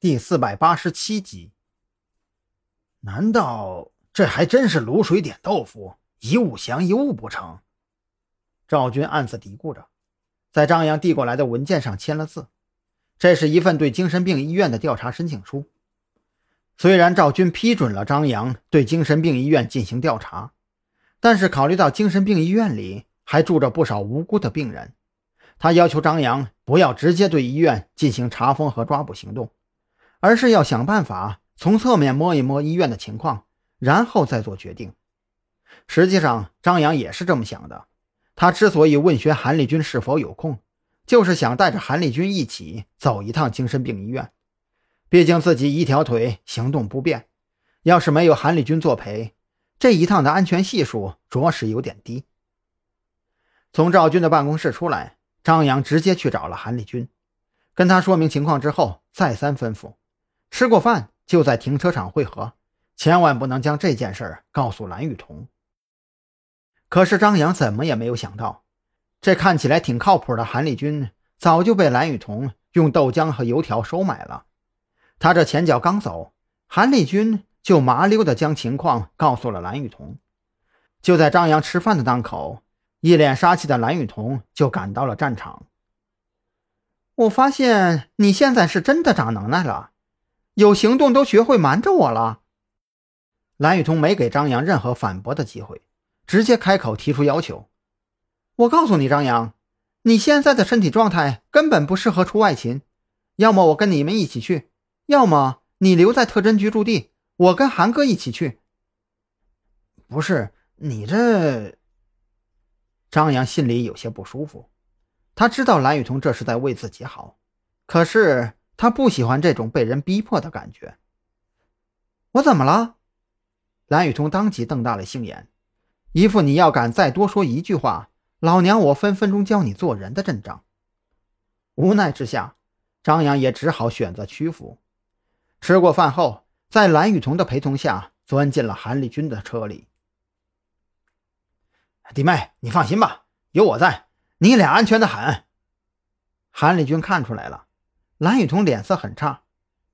第四百八十七集。难道这还真是卤水点豆腐，一物降一物不成？赵军暗自嘀咕着，在张扬递过来的文件上签了字。这是一份对精神病医院的调查申请书。虽然赵军批准了张扬对精神病医院进行调查，但是考虑到精神病医院里还住着不少无辜的病人，他要求张扬不要直接对医院进行查封和抓捕行动。而是要想办法从侧面摸一摸医院的情况，然后再做决定。实际上，张扬也是这么想的。他之所以问询韩立军是否有空，就是想带着韩立军一起走一趟精神病医院。毕竟自己一条腿行动不便，要是没有韩立军作陪，这一趟的安全系数着实有点低。从赵军的办公室出来，张扬直接去找了韩立军，跟他说明情况之后，再三吩咐。吃过饭就在停车场汇合，千万不能将这件事告诉蓝雨桐。可是张扬怎么也没有想到，这看起来挺靠谱的韩立军早就被蓝雨桐用豆浆和油条收买了。他这前脚刚走，韩立军就麻溜的将情况告诉了蓝雨桐。就在张扬吃饭的当口，一脸杀气的蓝雨桐就赶到了战场。我发现你现在是真的长能耐了。有行动都学会瞒着我了。蓝雨桐没给张扬任何反驳的机会，直接开口提出要求。我告诉你，张扬，你现在的身体状态根本不适合出外勤，要么我跟你们一起去，要么你留在特侦局驻地，我跟韩哥一起去。不是你这……张扬心里有些不舒服，他知道蓝雨桐这是在为自己好，可是。他不喜欢这种被人逼迫的感觉。我怎么了？蓝雨桐当即瞪大了杏眼，一副你要敢再多说一句话，老娘我分分钟教你做人的阵仗。无奈之下，张扬也只好选择屈服。吃过饭后，在蓝雨桐的陪同下，钻进了韩立军的车里。弟妹，你放心吧，有我在，你俩安全的很。韩立军看出来了。蓝雨桐脸色很差，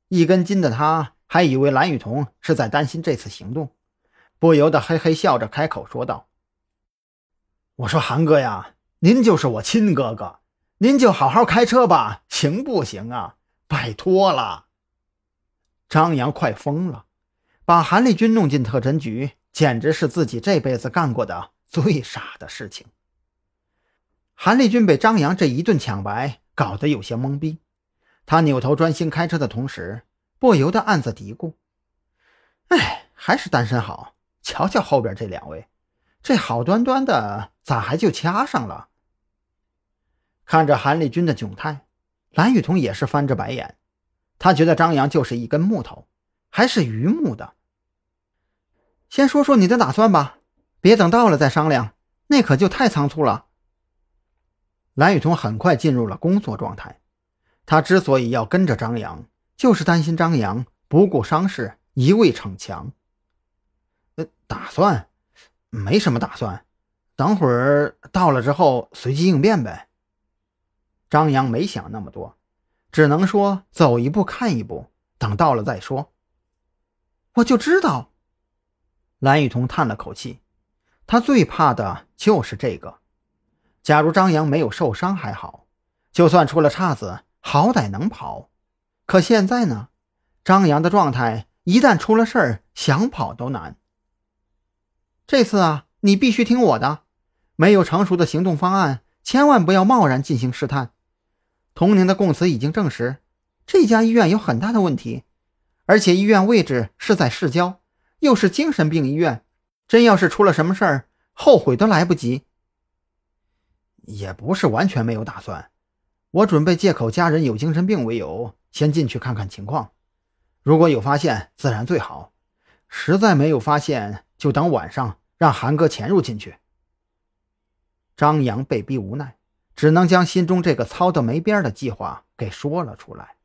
一根筋的他还以为蓝雨桐是在担心这次行动，不由得嘿嘿笑着开口说道：“我说韩哥呀，您就是我亲哥哥，您就好好开车吧，行不行啊？拜托了。”张扬快疯了，把韩立军弄进特侦局，简直是自己这辈子干过的最傻的事情。韩立军被张扬这一顿抢白搞得有些懵逼。他扭头专心开车的同时，不由得暗自嘀咕：“哎，还是单身好。瞧瞧后边这两位，这好端端的咋还就掐上了？”看着韩立军的窘态，蓝雨桐也是翻着白眼。他觉得张扬就是一根木头，还是榆木的。先说说你的打算吧，别等到了再商量，那可就太仓促了。蓝雨桐很快进入了工作状态。他之所以要跟着张扬，就是担心张扬不顾伤势，一味逞强。呃，打算没什么打算，等会儿到了之后随机应变呗。张扬没想那么多，只能说走一步看一步，等到了再说。我就知道。蓝雨桐叹了口气，他最怕的就是这个。假如张扬没有受伤还好，就算出了岔子。好歹能跑，可现在呢？张扬的状态一旦出了事儿，想跑都难。这次啊，你必须听我的，没有成熟的行动方案，千万不要贸然进行试探。童宁的供词已经证实，这家医院有很大的问题，而且医院位置是在市郊，又是精神病医院，真要是出了什么事儿，后悔都来不及。也不是完全没有打算。我准备借口家人有精神病为由，先进去看看情况。如果有发现，自然最好；实在没有发现，就等晚上让韩哥潜入进去。张扬被逼无奈，只能将心中这个操的没边的计划给说了出来。